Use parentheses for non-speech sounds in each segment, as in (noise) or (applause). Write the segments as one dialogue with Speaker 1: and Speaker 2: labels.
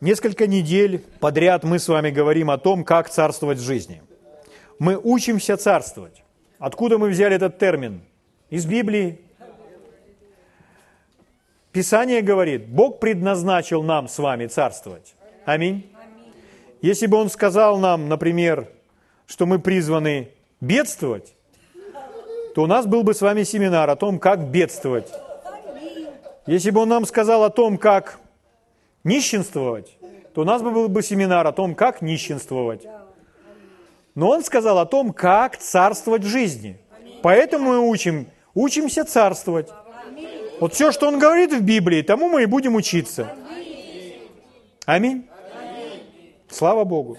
Speaker 1: Несколько недель подряд мы с вами говорим о том, как царствовать в жизни. Мы учимся царствовать. Откуда мы взяли этот термин? Из Библии. Писание говорит, Бог предназначил нам с вами царствовать. Аминь. Если бы Он сказал нам, например, что мы призваны бедствовать, то у нас был бы с вами семинар о том, как бедствовать. Если бы Он нам сказал о том, как нищенствовать, то у нас бы был бы семинар о том, как нищенствовать. Но он сказал о том, как царствовать в жизни. Поэтому мы учим, учимся царствовать. Вот все, что он говорит в Библии, тому мы и будем учиться. Аминь. Слава Богу.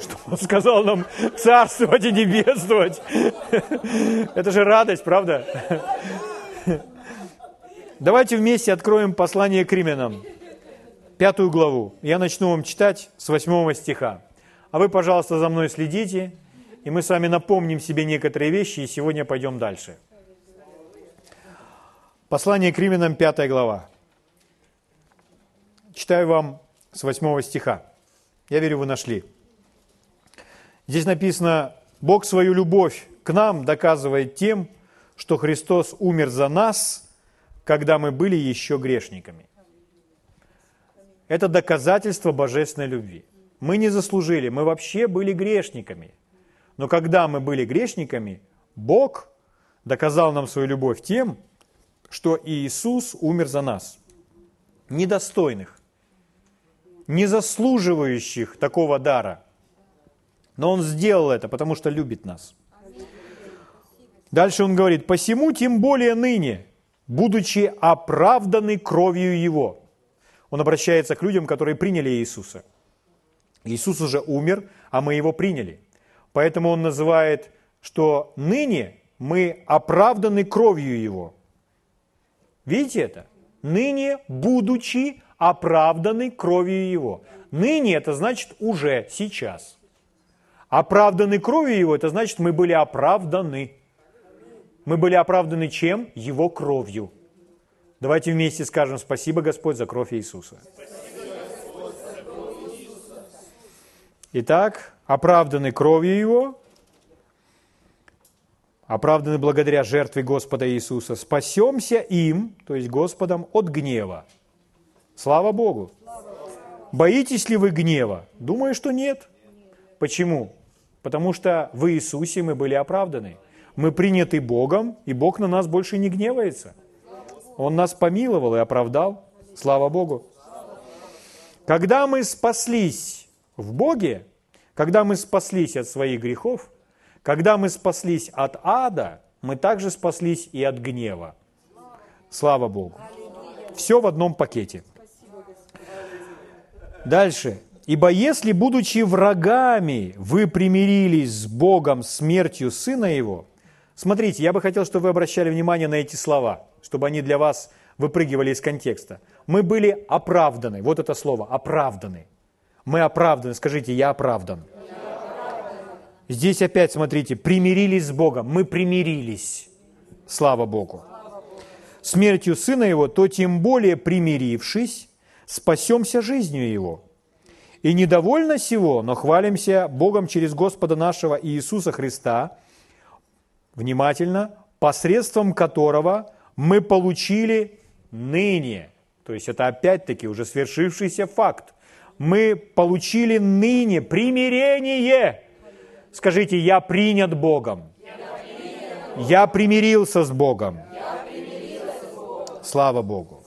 Speaker 1: Что он сказал нам царствовать и не бедствовать. Это же радость, правда? Давайте вместе откроем послание к римлянам пятую главу. Я начну вам читать с восьмого стиха. А вы, пожалуйста, за мной следите, и мы с вами напомним себе некоторые вещи, и сегодня пойдем дальше. Послание к Римлянам, пятая глава. Читаю вам с восьмого стиха. Я верю, вы нашли. Здесь написано, Бог свою любовь к нам доказывает тем, что Христос умер за нас, когда мы были еще грешниками. Это доказательство божественной любви. Мы не заслужили, мы вообще были грешниками. Но когда мы были грешниками, Бог доказал нам свою любовь тем, что Иисус умер за нас, недостойных, не заслуживающих такого дара. Но Он сделал это, потому что любит нас. Дальше он говорит, «Посему тем более ныне, будучи оправданы кровью Его». Он обращается к людям, которые приняли Иисуса. Иисус уже умер, а мы его приняли. Поэтому он называет, что ныне мы оправданы кровью его. Видите это? Ныне, будучи оправданы кровью его. Ныне это значит уже, сейчас. Оправданы кровью его, это значит мы были оправданы. Мы были оправданы чем? Его кровью. Давайте вместе скажем спасибо, Господь, за кровь Иисуса. Итак, оправданы кровью Его, оправданы благодаря жертве Господа Иисуса, спасемся им, то есть Господом, от гнева. Слава Богу! Боитесь ли вы гнева? Думаю, что нет. Почему? Потому что в Иисусе мы были оправданы. Мы приняты Богом, и Бог на нас больше не гневается – он нас помиловал и оправдал. Слава Богу. Когда мы спаслись в Боге, когда мы спаслись от своих грехов, когда мы спаслись от ада, мы также спаслись и от гнева. Слава Богу. Все в одном пакете. Дальше. «Ибо если, будучи врагами, вы примирились с Богом смертью Сына Его...» Смотрите, я бы хотел, чтобы вы обращали внимание на эти слова чтобы они для вас выпрыгивали из контекста. Мы были оправданы. Вот это слово, оправданы. Мы оправданы. Скажите, я оправдан. Здесь опять, смотрите, примирились с Богом. Мы примирились. Слава Богу. Смертью Сына Его, то тем более примирившись, спасемся жизнью Его. И недовольно сего, но хвалимся Богом через Господа нашего Иисуса Христа, внимательно, посредством которого мы получили ныне. То есть это опять-таки уже свершившийся факт. Мы получили ныне примирение. Скажите, я принят Богом. Я примирился с Богом. Слава Богу.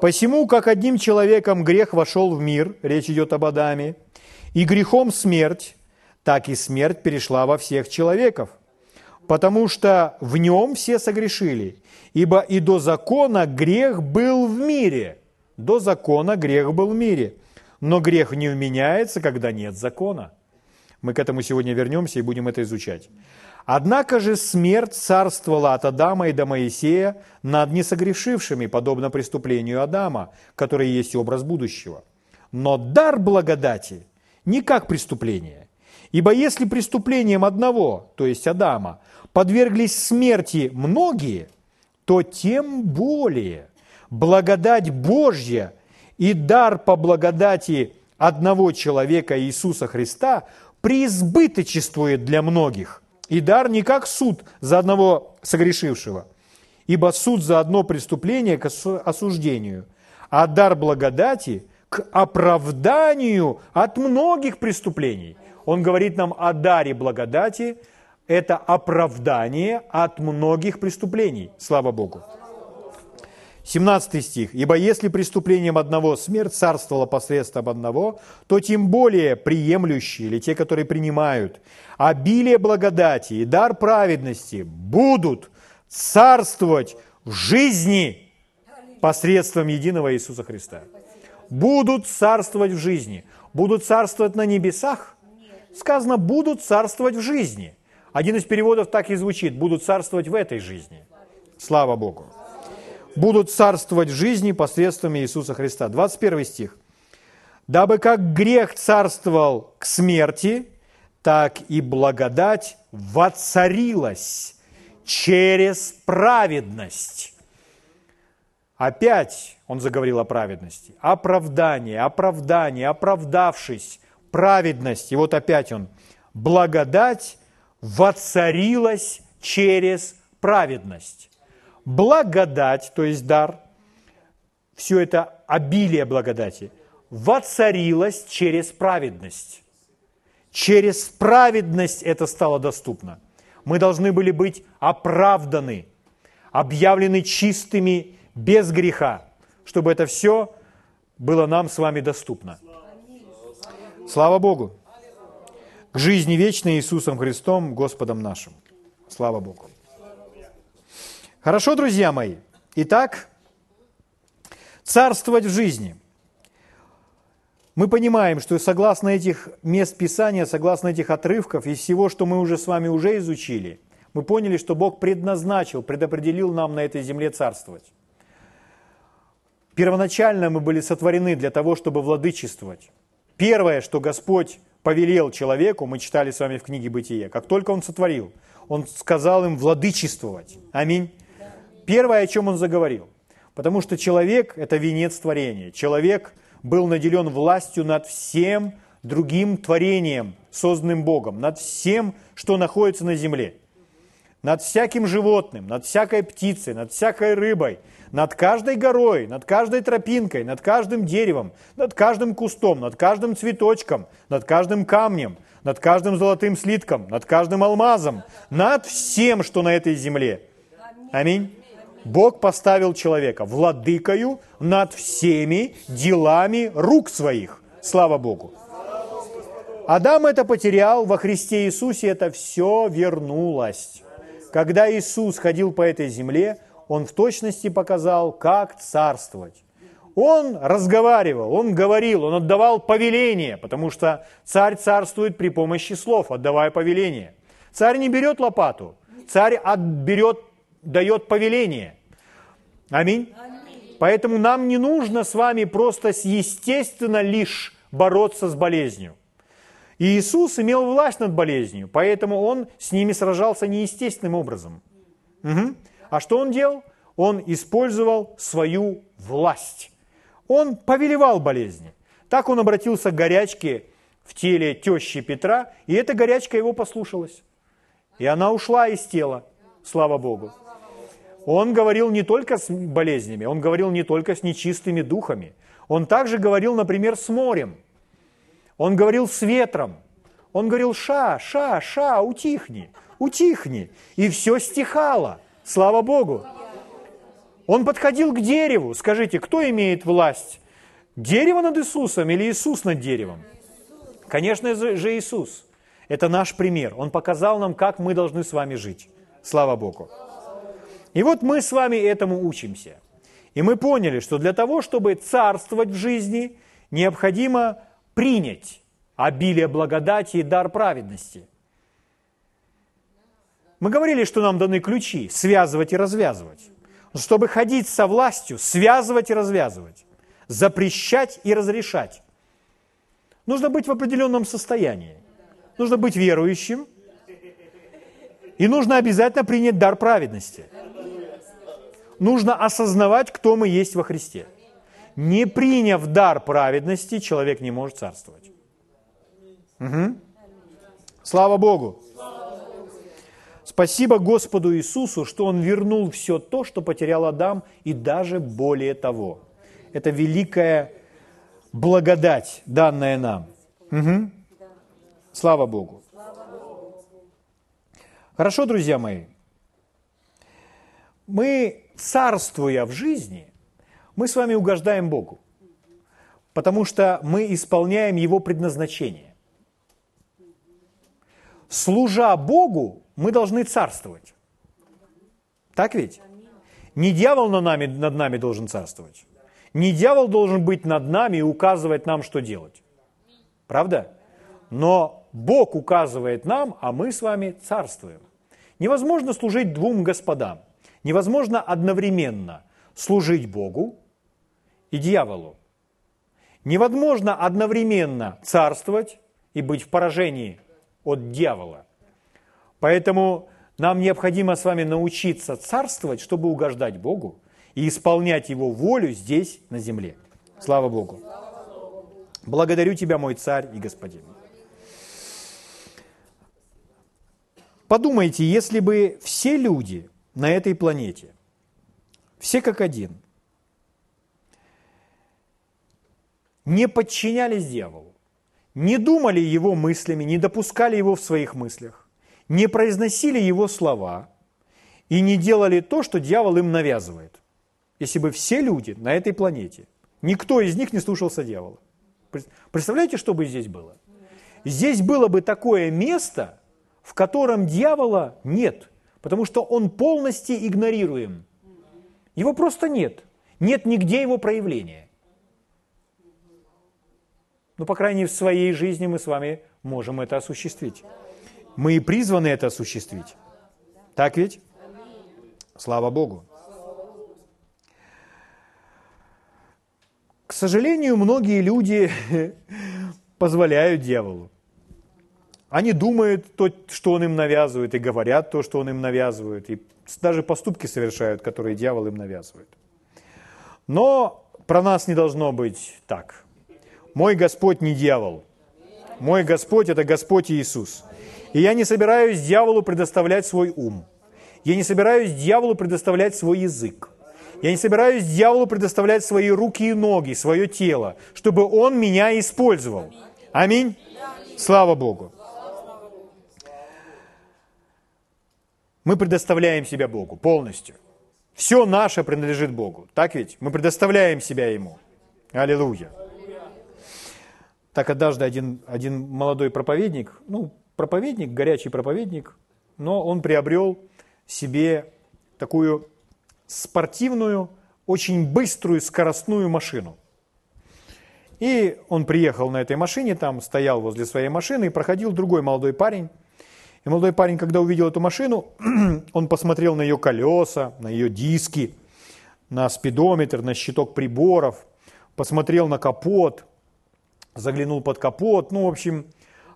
Speaker 1: Посему, как одним человеком грех вошел в мир, речь идет об Адаме, и грехом смерть, так и смерть перешла во всех человеков, потому что в нем все согрешили, Ибо и до закона грех был в мире. До закона грех был в мире. Но грех не вменяется, когда нет закона. Мы к этому сегодня вернемся и будем это изучать. Однако же смерть царствовала от Адама и до Моисея над несогрешившими, подобно преступлению Адама, который есть образ будущего. Но дар благодати не как преступление. Ибо если преступлением одного, то есть Адама, подверглись смерти многие – то тем более благодать Божья и дар по благодати одного человека Иисуса Христа преизбыточествует для многих. И дар не как суд за одного согрешившего, ибо суд за одно преступление к осуждению, а дар благодати к оправданию от многих преступлений. Он говорит нам о даре благодати, это оправдание от многих преступлений. Слава Богу. 17 стих. «Ибо если преступлением одного смерть царствовала посредством одного, то тем более приемлющие, или те, которые принимают, обилие благодати и дар праведности будут царствовать в жизни посредством единого Иисуса Христа. Будут царствовать в жизни. Будут царствовать на небесах? Сказано, будут царствовать в жизни. Один из переводов так и звучит, будут царствовать в этой жизни. Слава Богу будут царствовать в жизни посредством Иисуса Христа. 21 стих. «Дабы как грех царствовал к смерти, так и благодать воцарилась через праведность». Опять он заговорил о праведности. Оправдание, оправдание, оправдавшись, праведность. И вот опять он. Благодать воцарилась через праведность благодать, то есть дар, все это обилие благодати, воцарилось через праведность. Через праведность это стало доступно. Мы должны были быть оправданы, объявлены чистыми без греха, чтобы это все было нам с вами доступно. Слава Богу! Жизни вечной Иисусом Христом, Господом нашим. Слава Богу! Хорошо, друзья мои? Итак, царствовать в жизни. Мы понимаем, что согласно этих мест Писания, согласно этих отрывков и всего, что мы уже с вами уже изучили, мы поняли, что Бог предназначил, предопределил нам на этой земле царствовать. Первоначально мы были сотворены для того, чтобы владычествовать. Первое, что Господь повелел человеку, мы читали с вами в книге Бытия, как только Он сотворил, Он сказал им владычествовать. Аминь. Первое, о чем он заговорил. Потому что человек – это венец творения. Человек был наделен властью над всем другим творением, созданным Богом, над всем, что находится на земле. Над всяким животным, над всякой птицей, над всякой рыбой, над каждой горой, над каждой тропинкой, над каждым деревом, над каждым кустом, над каждым цветочком, над каждым камнем, над каждым золотым слитком, над каждым алмазом, над всем, что на этой земле. Аминь. Бог поставил человека владыкою над всеми делами рук своих. Слава Богу. Адам это потерял, во Христе Иисусе это все вернулось. Когда Иисус ходил по этой земле, Он в точности показал, как царствовать. Он разговаривал, он говорил, он отдавал повеление, потому что царь царствует при помощи слов, отдавая повеление. Царь не берет лопату, царь берет дает повеление. Аминь. Поэтому нам не нужно с вами просто естественно лишь бороться с болезнью. И Иисус имел власть над болезнью, поэтому Он с ними сражался неестественным образом. Угу. А что Он делал? Он использовал свою власть. Он повелевал болезни. Так он обратился к горячке в теле тещи Петра, и эта горячка его послушалась. И она ушла из тела, слава Богу. Он говорил не только с болезнями, он говорил не только с нечистыми духами. Он также говорил, например, с морем. Он говорил с ветром. Он говорил, ша, ша, ша, утихни, утихни. И все стихало. Слава Богу. Он подходил к дереву. Скажите, кто имеет власть? Дерево над Иисусом или Иисус над деревом? Конечно же Иисус. Это наш пример. Он показал нам, как мы должны с вами жить. Слава Богу. И вот мы с вами этому учимся. И мы поняли, что для того, чтобы царствовать в жизни, необходимо принять обилие благодати и дар праведности. Мы говорили, что нам даны ключи связывать и развязывать. Чтобы ходить со властью, связывать и развязывать, запрещать и разрешать. Нужно быть в определенном состоянии. Нужно быть верующим. И нужно обязательно принять дар праведности – нужно осознавать, кто мы есть во Христе. Не приняв дар праведности, человек не может царствовать. Угу. Слава Богу. Спасибо Господу Иисусу, что Он вернул все то, что потерял Адам, и даже более того. Это великая благодать, данная нам. Угу. Слава Богу. Хорошо, друзья мои. Мы, царствуя в жизни, мы с вами угождаем Богу, потому что мы исполняем Его предназначение. Служа Богу, мы должны царствовать. Так ведь? Не дьявол над нами, над нами должен царствовать. Не дьявол должен быть над нами и указывать нам, что делать. Правда? Но Бог указывает нам, а мы с вами царствуем. Невозможно служить двум господам. Невозможно одновременно служить Богу и дьяволу. Невозможно одновременно царствовать и быть в поражении от дьявола. Поэтому нам необходимо с вами научиться царствовать, чтобы угождать Богу и исполнять Его волю здесь, на земле. Слава Богу. Благодарю Тебя, мой царь и господин. Подумайте, если бы все люди на этой планете, все как один, не подчинялись дьяволу, не думали его мыслями, не допускали его в своих мыслях, не произносили его слова и не делали то, что дьявол им навязывает. Если бы все люди на этой планете, никто из них не слушался дьявола. Представляете, что бы здесь было? Здесь было бы такое место, в котором дьявола нет, потому что он полностью игнорируем. Его просто нет. Нет нигде его проявления. Ну, по крайней мере, в своей жизни мы с вами можем это осуществить. Мы и призваны это осуществить. Так ведь? Слава Богу. К сожалению, многие люди (laughs) позволяют дьяволу. Они думают то, что он им навязывает, и говорят то, что он им навязывает, и даже поступки совершают, которые дьявол им навязывает. Но про нас не должно быть так. Мой Господь не дьявол. Мой Господь – это Господь Иисус. И я не собираюсь дьяволу предоставлять свой ум. Я не собираюсь дьяволу предоставлять свой язык. Я не собираюсь дьяволу предоставлять свои руки и ноги, свое тело, чтобы он меня использовал. Аминь. Слава Богу. Мы предоставляем себя Богу полностью. Все наше принадлежит Богу. Так ведь? Мы предоставляем себя Ему. Аллилуйя. Так однажды один, один молодой проповедник, ну, проповедник, горячий проповедник, но он приобрел себе такую спортивную, очень быструю, скоростную машину. И он приехал на этой машине, там стоял возле своей машины, и проходил другой молодой парень. И молодой парень, когда увидел эту машину, (clears throat) он посмотрел на ее колеса, на ее диски, на спидометр, на щиток приборов, посмотрел на капот, заглянул под капот, ну, в общем,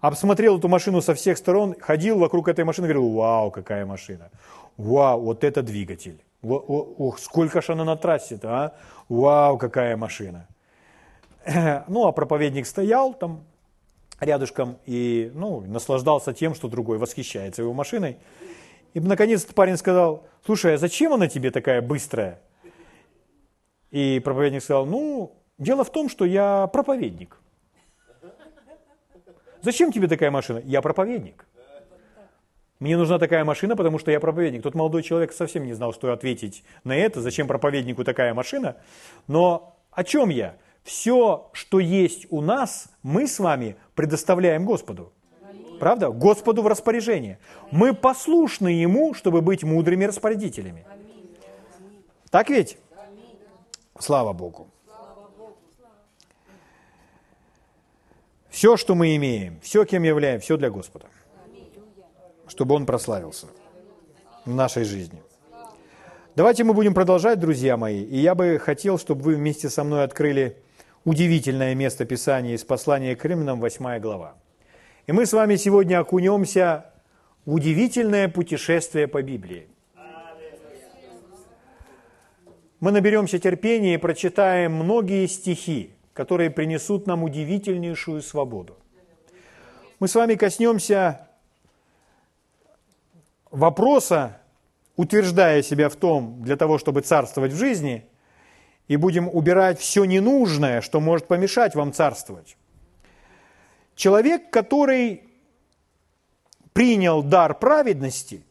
Speaker 1: обсмотрел эту машину со всех сторон, ходил вокруг этой машины, говорил, вау, какая машина, вау, вот это двигатель, ох, сколько же она на трассе-то, а, вау, какая машина. (clears throat) Ну, а проповедник стоял там рядышком и, ну, наслаждался тем, что другой восхищается его машиной. И, наконец, парень сказал, слушай, а зачем она тебе такая быстрая? И проповедник сказал, ну, дело в том, что я проповедник. Зачем тебе такая машина? Я проповедник. Мне нужна такая машина, потому что я проповедник. Тот молодой человек совсем не знал, что ответить на это, зачем проповеднику такая машина. Но о чем я? Все, что есть у нас, мы с вами предоставляем Господу. Правда? Господу в распоряжение. Мы послушны Ему, чтобы быть мудрыми распорядителями. Так ведь? Слава Богу. Все, что мы имеем, все, кем являем, все для Господа. Чтобы Он прославился в нашей жизни. Давайте мы будем продолжать, друзья мои. И я бы хотел, чтобы вы вместе со мной открыли удивительное место Писания из послания к Римлянам, 8 глава. И мы с вами сегодня окунемся в удивительное путешествие по Библии. мы наберемся терпения и прочитаем многие стихи, которые принесут нам удивительнейшую свободу. Мы с вами коснемся вопроса, утверждая себя в том, для того, чтобы царствовать в жизни, и будем убирать все ненужное, что может помешать вам царствовать. Человек, который принял дар праведности,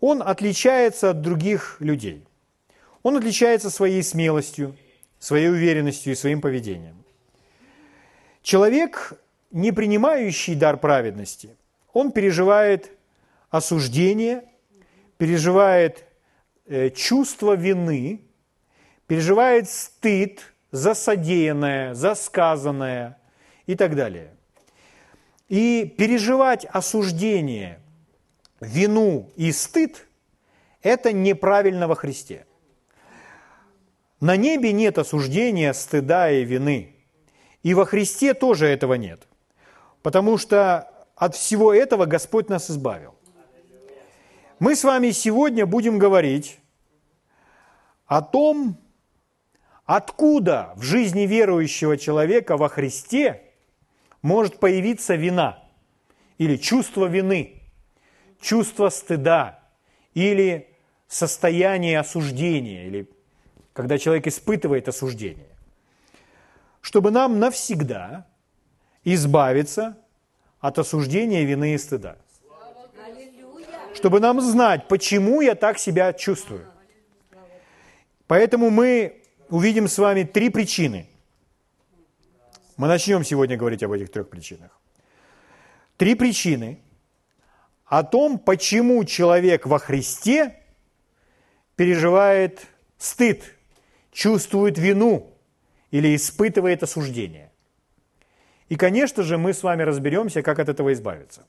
Speaker 1: он отличается от других людей. Он отличается своей смелостью, своей уверенностью и своим поведением. Человек, не принимающий дар праведности, он переживает осуждение, переживает э, чувство вины, переживает стыд за содеянное, за сказанное и так далее. И переживать осуждение, вину и стыд – это неправильно во Христе. На небе нет осуждения, стыда и вины. И во Христе тоже этого нет. Потому что от всего этого Господь нас избавил. Мы с вами сегодня будем говорить о том, откуда в жизни верующего человека во Христе может появиться вина или чувство вины, чувство стыда или состояние осуждения или когда человек испытывает осуждение, чтобы нам навсегда избавиться от осуждения, вины и стыда. Чтобы нам знать, почему я так себя чувствую. Поэтому мы увидим с вами три причины. Мы начнем сегодня говорить об этих трех причинах. Три причины о том, почему человек во Христе переживает стыд – чувствует вину или испытывает осуждение. И, конечно же, мы с вами разберемся, как от этого избавиться.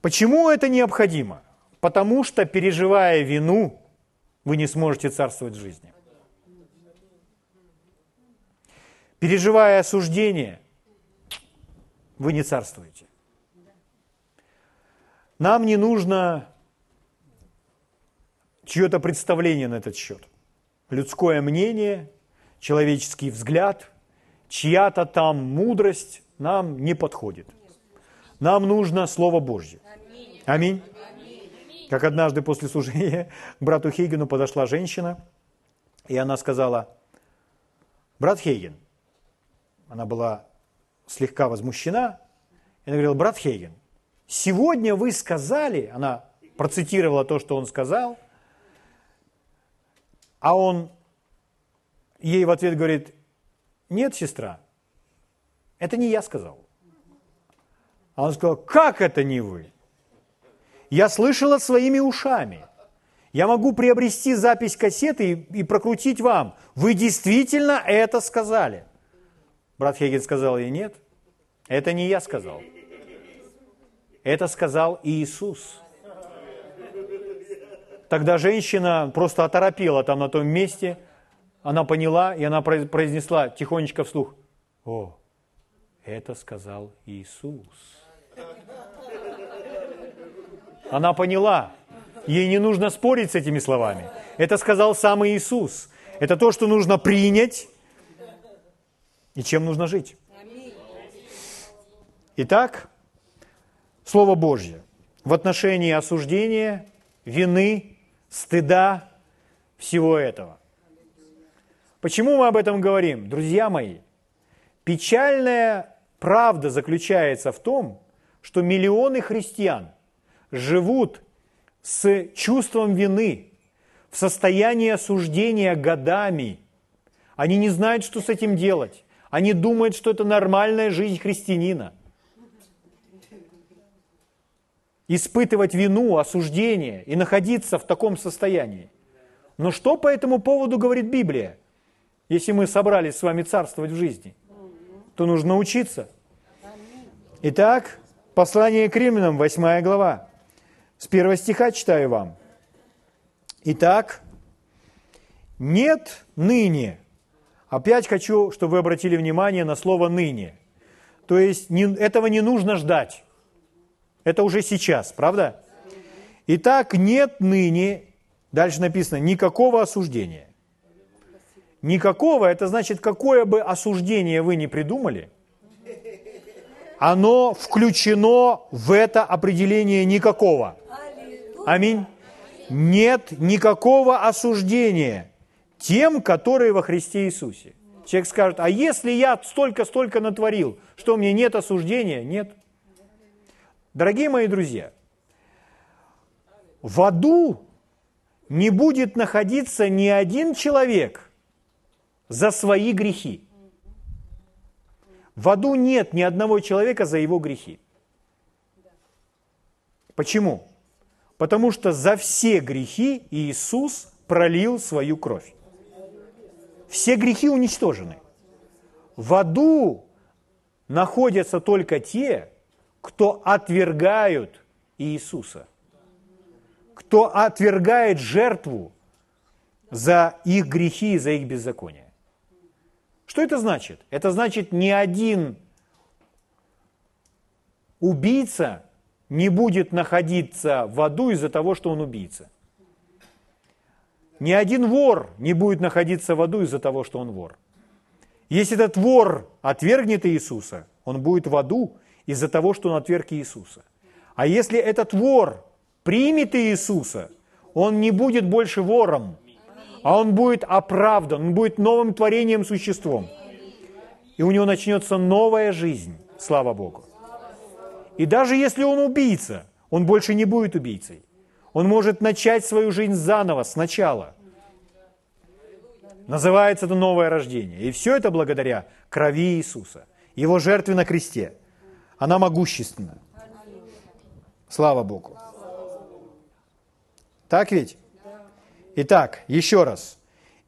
Speaker 1: Почему это необходимо? Потому что, переживая вину, вы не сможете царствовать в жизни. Переживая осуждение, вы не царствуете. Нам не нужно чье-то представление на этот счет. Людское мнение, человеческий взгляд, чья-то там мудрость нам не подходит. Нам нужно Слово Божье. Аминь. Как однажды после служения (laughs) брату Хейгену подошла женщина, и она сказала, брат Хейген, она была слегка возмущена, и она говорила, брат Хейген, сегодня вы сказали, она процитировала то, что он сказал – а он ей в ответ говорит, нет, сестра, это не я сказал. А он сказал, как это не вы? Я слышала своими ушами. Я могу приобрести запись кассеты и, и прокрутить вам. Вы действительно это сказали. Брат Хейген сказал ей, нет, это не я сказал. Это сказал Иисус. Тогда женщина просто оторопела там на том месте, она поняла, и она произнесла тихонечко вслух, «О, это сказал Иисус». Она поняла, ей не нужно спорить с этими словами. Это сказал сам Иисус. Это то, что нужно принять и чем нужно жить. Итак, Слово Божье в отношении осуждения, вины стыда всего этого. Почему мы об этом говорим? Друзья мои, печальная правда заключается в том, что миллионы христиан живут с чувством вины, в состоянии осуждения годами. Они не знают, что с этим делать. Они думают, что это нормальная жизнь христианина – испытывать вину, осуждение и находиться в таком состоянии. Но что по этому поводу говорит Библия? Если мы собрались с вами царствовать в жизни, то нужно учиться. Итак, послание к римлянам, 8 глава. С первого стиха читаю вам. Итак, нет ныне. Опять хочу, чтобы вы обратили внимание на слово «ныне». То есть не, этого не нужно ждать. Это уже сейчас, правда? Итак, нет ныне, дальше написано, никакого осуждения. Никакого, это значит, какое бы осуждение вы ни придумали, оно включено в это определение никакого. Аминь. Нет никакого осуждения тем, которые во Христе Иисусе. Человек скажет, а если я столько-столько натворил, что мне нет осуждения? Нет. Дорогие мои друзья, в аду не будет находиться ни один человек за свои грехи. В аду нет ни одного человека за его грехи. Почему? Потому что за все грехи Иисус пролил свою кровь. Все грехи уничтожены. В аду находятся только те, кто отвергают Иисуса, кто отвергает жертву за их грехи и за их беззаконие. Что это значит? Это значит, ни один убийца не будет находиться в аду из-за того, что он убийца. Ни один вор не будет находиться в аду из-за того, что он вор. Если этот вор отвергнет Иисуса, он будет в аду из-за того, что он отверг Иисуса. А если этот вор примет Иисуса, он не будет больше вором, а он будет оправдан, он будет новым творением, существом. И у него начнется новая жизнь, слава Богу. И даже если он убийца, он больше не будет убийцей. Он может начать свою жизнь заново, сначала. Называется это новое рождение. И все это благодаря крови Иисуса, Его жертве на кресте. Она могущественна. Слава Богу. Так ведь? Итак, еще раз.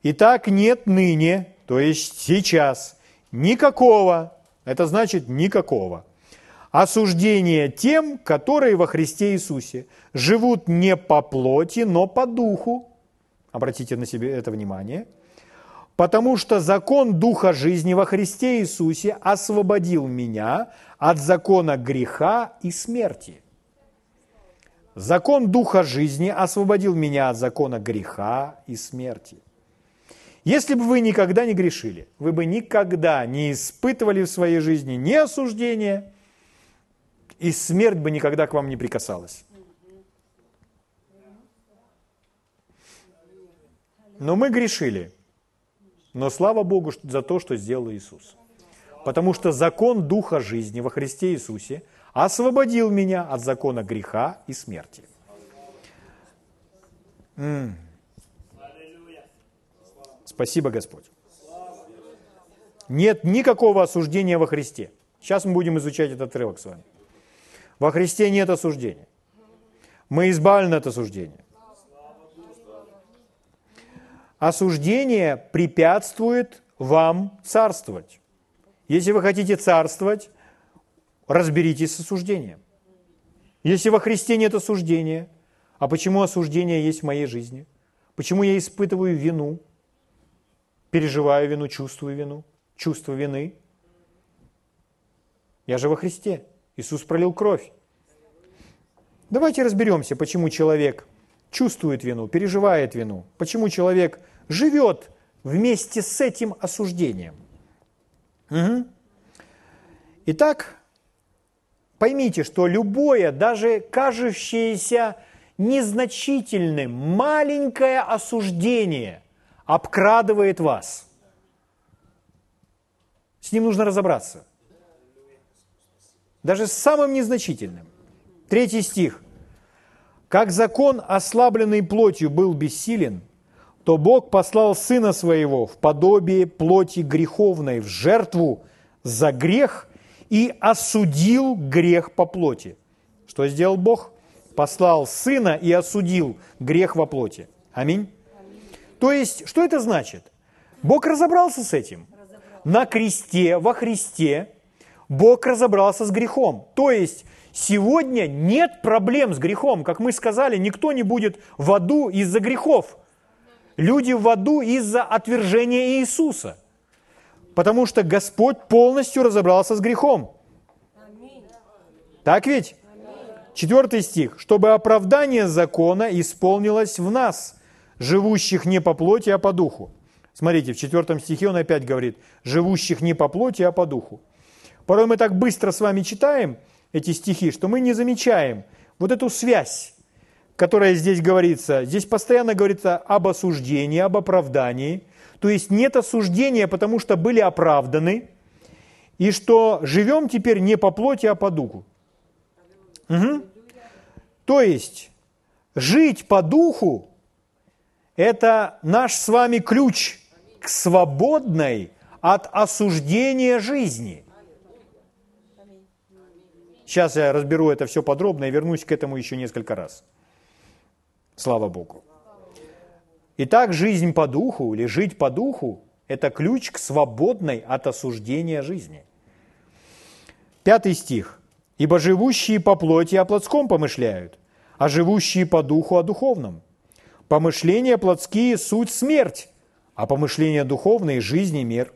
Speaker 1: Итак, нет ныне, то есть сейчас, никакого, это значит никакого, осуждение тем, которые во Христе Иисусе живут не по плоти, но по духу. Обратите на себе это внимание. Потому что закон Духа жизни во Христе Иисусе освободил меня от закона греха и смерти. Закон Духа жизни освободил меня от закона греха и смерти. Если бы вы никогда не грешили, вы бы никогда не испытывали в своей жизни ни осуждения, и смерть бы никогда к вам не прикасалась. Но мы грешили. Но слава Богу за то, что сделал Иисус. Потому что закон Духа жизни во Христе Иисусе освободил меня от закона греха и смерти. М-м. Спасибо, Господь. Нет никакого осуждения во Христе. Сейчас мы будем изучать этот отрывок с вами. Во Христе нет осуждения. Мы избавлены от осуждения. Осуждение препятствует вам царствовать. Если вы хотите царствовать, разберитесь с осуждением. Если во Христе нет осуждения, а почему осуждение есть в моей жизни? Почему я испытываю вину, переживаю вину, чувствую вину, чувство вины? Я же во Христе. Иисус пролил кровь. Давайте разберемся, почему человек чувствует вину, переживает вину, почему человек живет вместе с этим осуждением. Угу. Итак, поймите, что любое, даже кажущееся незначительным, маленькое осуждение обкрадывает вас. С ним нужно разобраться – даже самым незначительным. Третий стих. «Как закон, ослабленный плотью, был бессилен, то Бог послал Сына Своего в подобие плоти греховной, в жертву за грех и осудил грех по плоти». Что сделал Бог? Послал Сына и осудил грех во плоти. Аминь. То есть, что это значит? Бог разобрался с этим. На кресте, во Христе Бог разобрался с грехом. То есть сегодня нет проблем с грехом. Как мы сказали, никто не будет в аду из-за грехов. Люди в аду из-за отвержения Иисуса. Потому что Господь полностью разобрался с грехом. Так ведь? Четвертый стих. «Чтобы оправдание закона исполнилось в нас, живущих не по плоти, а по духу». Смотрите, в четвертом стихе он опять говорит, «живущих не по плоти, а по духу». Порой мы так быстро с вами читаем эти стихи, что мы не замечаем вот эту связь, которая здесь говорится. Здесь постоянно говорится об осуждении, об оправдании. То есть нет осуждения, потому что были оправданы, и что живем теперь не по плоти, а по духу. Угу. То есть жить по духу – это наш с вами ключ к свободной от осуждения жизни. Сейчас я разберу это все подробно и вернусь к этому еще несколько раз. Слава Богу. Итак, жизнь по духу или жить по духу – это ключ к свободной от осуждения жизни. Пятый стих. «Ибо живущие по плоти о плотском помышляют, а живущие по духу о духовном. Помышления плотские – суть смерть, а помышления духовные – жизнь и мир».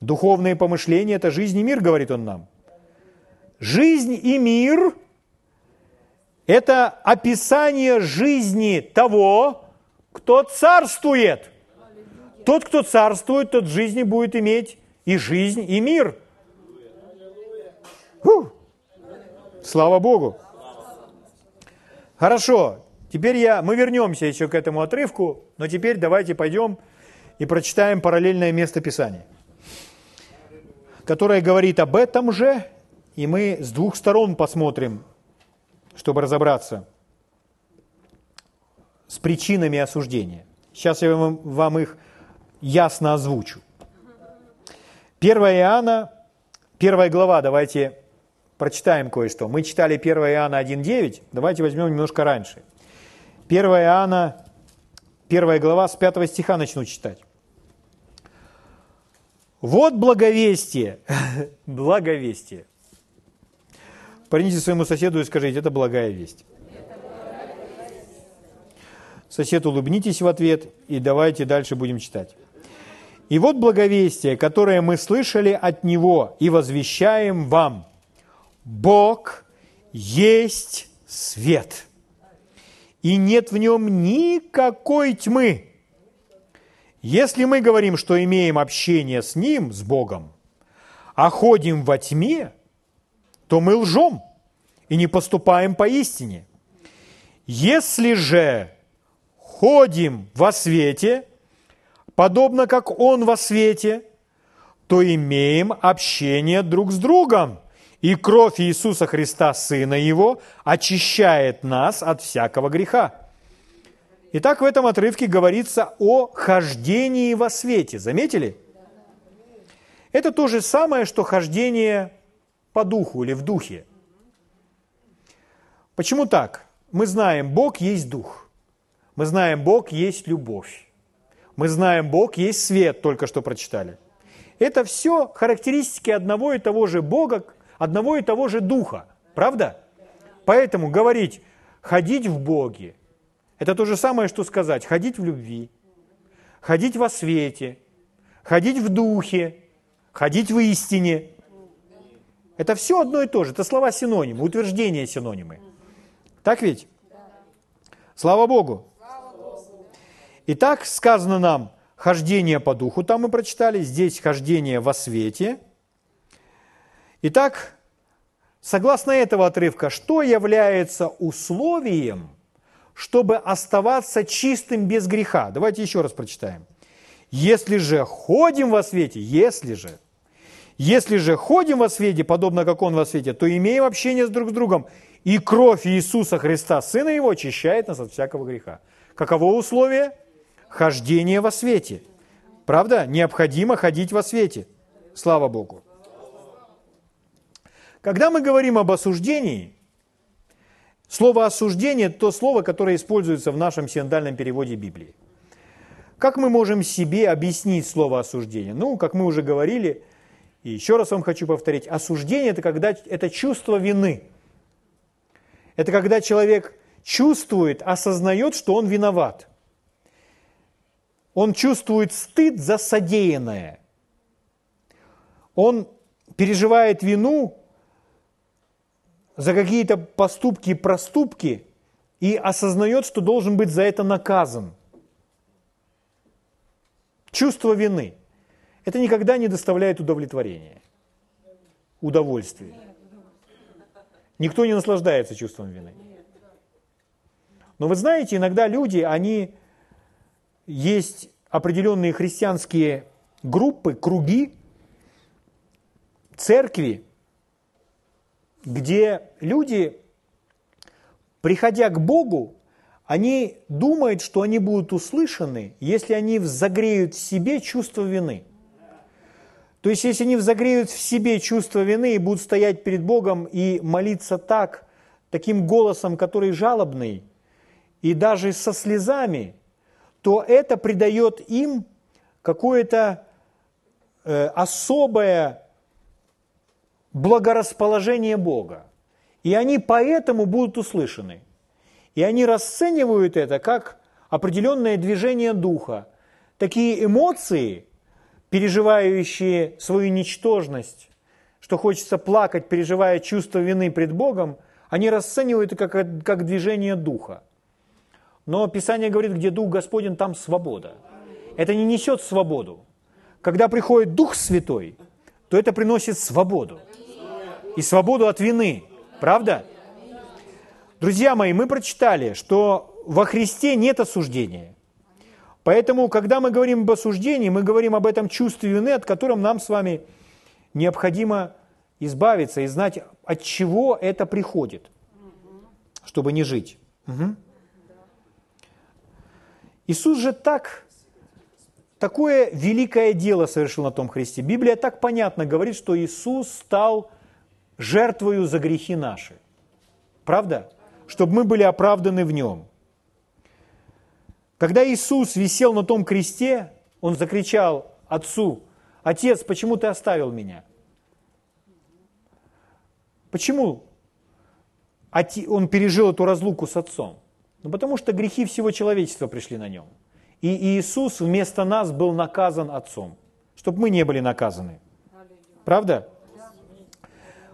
Speaker 1: Духовные помышления – это жизнь и мир, говорит он нам. Жизнь и мир – это описание жизни того, кто царствует. Тот, кто царствует, тот жизни будет иметь и жизнь, и мир. Фу. Слава Богу. Хорошо, теперь я, мы вернемся еще к этому отрывку, но теперь давайте пойдем и прочитаем параллельное место Писания, которое говорит об этом же, и мы с двух сторон посмотрим, чтобы разобраться с причинами осуждения. Сейчас я вам, их ясно озвучу. 1 Иоанна, первая глава, давайте прочитаем кое-что. Мы читали 1 Иоанна 1.9, давайте возьмем немножко раньше. 1 Иоанна, 1 глава, с 5 стиха начну читать. Вот благовестие, (laughs) благовестие. Парните своему соседу и скажите, это благая весть. Сосед, улыбнитесь в ответ, и давайте дальше будем читать. И вот благовестие, которое мы слышали от Него и возвещаем вам. Бог есть свет, и нет в нем никакой тьмы. Если мы говорим, что имеем общение с Ним, с Богом, а ходим во тьме, то мы лжем и не поступаем по истине. Если же ходим во свете, подобно как Он во свете, то имеем общение друг с другом. И кровь Иисуса Христа, Сына Его, очищает нас от всякого греха. Итак, в этом отрывке говорится о хождении во свете. Заметили? Это то же самое, что хождение по духу или в духе. Почему так? Мы знаем, Бог есть дух. Мы знаем, Бог есть любовь. Мы знаем, Бог есть свет, только что прочитали. Это все характеристики одного и того же Бога, одного и того же Духа. Правда? Поэтому говорить «ходить в Боге» – это то же самое, что сказать «ходить в любви», «ходить во свете», «ходить в Духе», «ходить в истине». Это все одно и то же. Это слова синонимы, утверждения синонимы. Так ведь? Слава Богу. Итак, сказано нам хождение по духу, там мы прочитали, здесь хождение во свете. Итак, согласно этого отрывка, что является условием, чтобы оставаться чистым без греха? Давайте еще раз прочитаем. Если же ходим во свете, если же, если же ходим во свете, подобно как Он во свете, то имеем общение с друг с другом, и кровь Иисуса Христа, Сына Его, очищает нас от всякого греха. Каково условие? Хождение во свете. Правда? Необходимо ходить во свете. Слава Богу. Когда мы говорим об осуждении, слово «осуждение» – то слово, которое используется в нашем синодальном переводе Библии. Как мы можем себе объяснить слово «осуждение»? Ну, как мы уже говорили, и еще раз вам хочу повторить, осуждение – это когда это чувство вины – это когда человек чувствует, осознает, что он виноват. Он чувствует стыд за содеянное. Он переживает вину за какие-то поступки и проступки и осознает, что должен быть за это наказан. Чувство вины. Это никогда не доставляет удовлетворения, удовольствия. Никто не наслаждается чувством вины. Но вы знаете, иногда люди, они есть определенные христианские группы, круги, церкви, где люди, приходя к Богу, они думают, что они будут услышаны, если они загреют в себе чувство вины. То есть, если они загреют в себе чувство вины и будут стоять перед Богом и молиться так, таким голосом, который жалобный, и даже со слезами, то это придает им какое-то э, особое благорасположение Бога. И они поэтому будут услышаны. И они расценивают это как определенное движение духа. Такие эмоции, переживающие свою ничтожность, что хочется плакать, переживая чувство вины пред Богом, они расценивают это как, как движение духа. Но Писание говорит, где Дух Господень, там свобода. Это не несет свободу. Когда приходит Дух Святой, то это приносит свободу. И свободу от вины. Правда? Друзья мои, мы прочитали, что во Христе нет осуждения. Поэтому, когда мы говорим об осуждении, мы говорим об этом чувстве вины, от которого нам с вами необходимо избавиться и знать, от чего это приходит, чтобы не жить. Угу. Иисус же так, такое великое дело совершил на том Христе. Библия так понятно говорит, что Иисус стал жертвою за грехи наши. Правда? Чтобы мы были оправданы в Нем. Когда Иисус висел на том кресте, Он закричал Отцу, «Отец, почему ты оставил меня?» Почему он пережил эту разлуку с Отцом? Ну, потому что грехи всего человечества пришли на нем. И Иисус вместо нас был наказан Отцом, чтобы мы не были наказаны. Правда?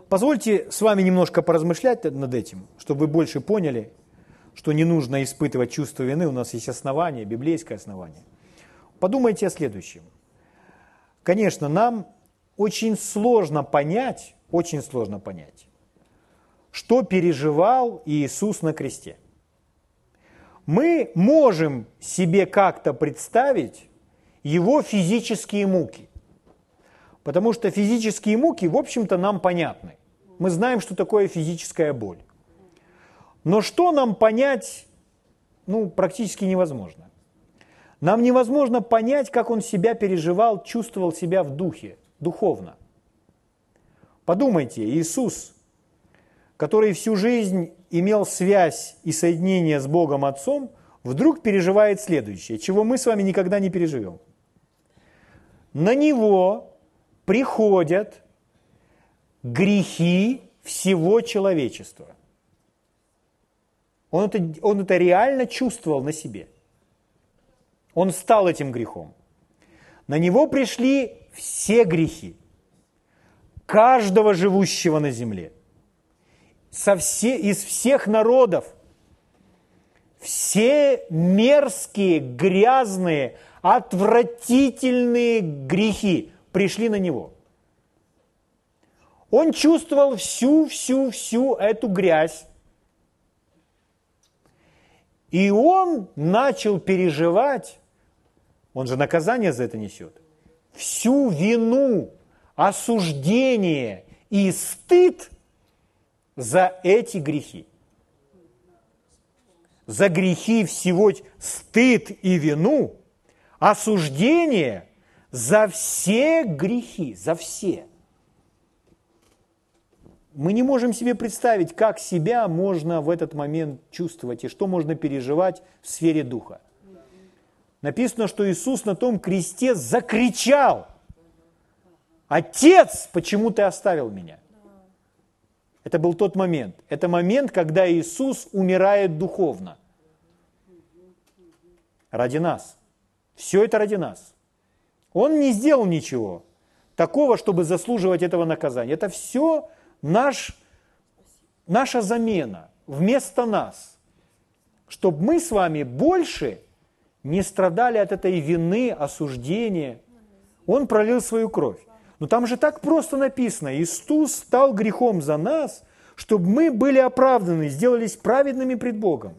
Speaker 1: Позвольте с вами немножко поразмышлять над этим, чтобы вы больше поняли, что не нужно испытывать чувство вины, у нас есть основание, библейское основание. Подумайте о следующем. Конечно, нам очень сложно понять, очень сложно понять, что переживал Иисус на кресте мы можем себе как-то представить его физические муки. Потому что физические муки, в общем-то, нам понятны. Мы знаем, что такое физическая боль. Но что нам понять, ну, практически невозможно. Нам невозможно понять, как он себя переживал, чувствовал себя в духе, духовно. Подумайте, Иисус, который всю жизнь имел связь и соединение с Богом Отцом, вдруг переживает следующее, чего мы с вами никогда не переживем. На него приходят грехи всего человечества. Он это, он это реально чувствовал на себе. Он стал этим грехом. На него пришли все грехи каждого живущего на земле – со все, из всех народов. Все мерзкие, грязные, отвратительные грехи пришли на него. Он чувствовал всю-всю-всю эту грязь. И он начал переживать, он же наказание за это несет, всю вину, осуждение и стыд за эти грехи. За грехи всего стыд и вину, осуждение за все грехи, за все. Мы не можем себе представить, как себя можно в этот момент чувствовать и что можно переживать в сфере духа. Написано, что Иисус на том кресте закричал, «Отец, почему ты оставил меня?» Это был тот момент. Это момент, когда Иисус умирает духовно. Ради нас. Все это ради нас. Он не сделал ничего такого, чтобы заслуживать этого наказания. Это все наш наша замена вместо нас, чтобы мы с вами больше не страдали от этой вины, осуждения. Он пролил свою кровь. Но там же так просто написано, Иисус стал грехом за нас, чтобы мы были оправданы, сделались праведными пред Богом.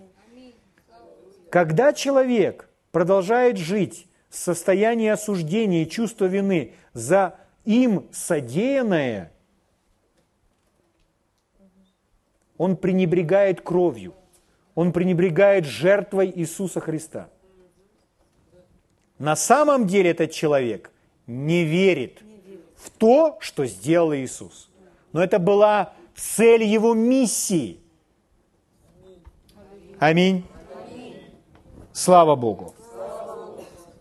Speaker 1: Когда человек продолжает жить в состоянии осуждения и чувства вины за им содеянное, он пренебрегает кровью, он пренебрегает жертвой Иисуса Христа. На самом деле этот человек не верит в то, что сделал Иисус. Но это была цель его миссии. Аминь. Слава Богу.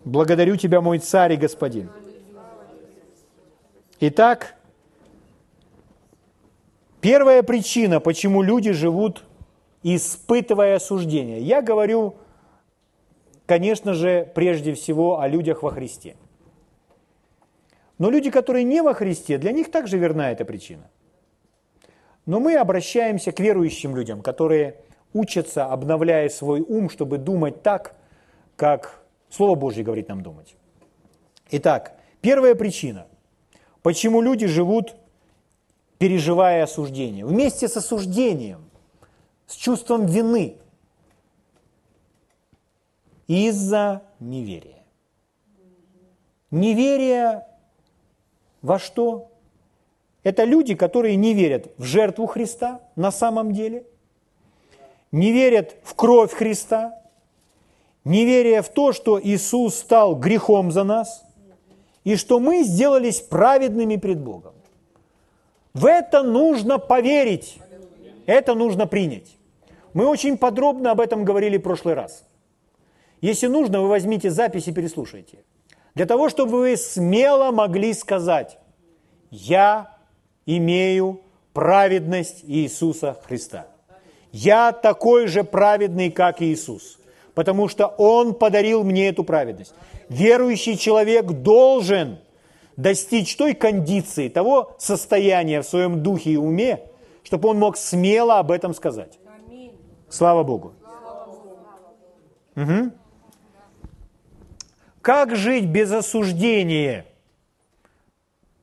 Speaker 1: Благодарю Тебя, мой царь и господин. Итак, первая причина, почему люди живут, испытывая осуждение. Я говорю, конечно же, прежде всего о людях во Христе. Но люди, которые не во Христе, для них также верна эта причина. Но мы обращаемся к верующим людям, которые учатся, обновляя свой ум, чтобы думать так, как Слово Божье говорит нам думать. Итак, первая причина, почему люди живут, переживая осуждение. Вместе с осуждением, с чувством вины, из-за неверия. Неверие во что? Это люди, которые не верят в жертву Христа на самом деле, не верят в кровь Христа, не веря в то, что Иисус стал грехом за нас, и что мы сделались праведными пред Богом. В это нужно поверить, это нужно принять. Мы очень подробно об этом говорили в прошлый раз. Если нужно, вы возьмите запись и переслушайте. Для того, чтобы вы смело могли сказать, я имею праведность Иисуса Христа. Я такой же праведный, как Иисус, потому что Он подарил мне эту праведность. Верующий человек должен достичь той кондиции, того состояния в своем духе и уме, чтобы он мог смело об этом сказать. Слава Богу. Угу. Как жить без осуждения?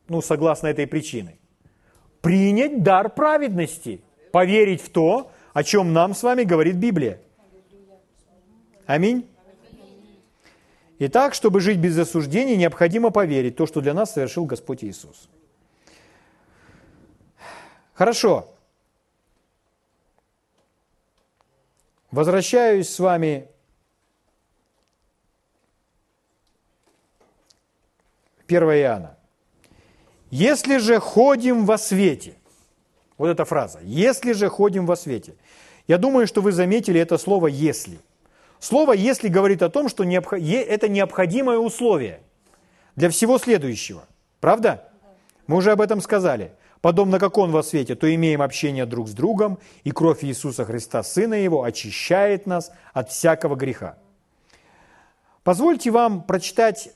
Speaker 1: Ну, согласно этой причине принять дар праведности, поверить в то, о чем нам с вами говорит Библия. Аминь. Итак, чтобы жить без осуждений, необходимо поверить то, что для нас совершил Господь Иисус. Хорошо. Возвращаюсь с вами 1 Иоанна. Если же ходим во свете, вот эта фраза, если же ходим во свете. Я думаю, что вы заметили это слово «если». Слово «если» говорит о том, что это необходимое условие для всего следующего. Правда? Мы уже об этом сказали. Подобно как Он во свете, то имеем общение друг с другом, и кровь Иисуса Христа, Сына Его, очищает нас от всякого греха. Позвольте вам прочитать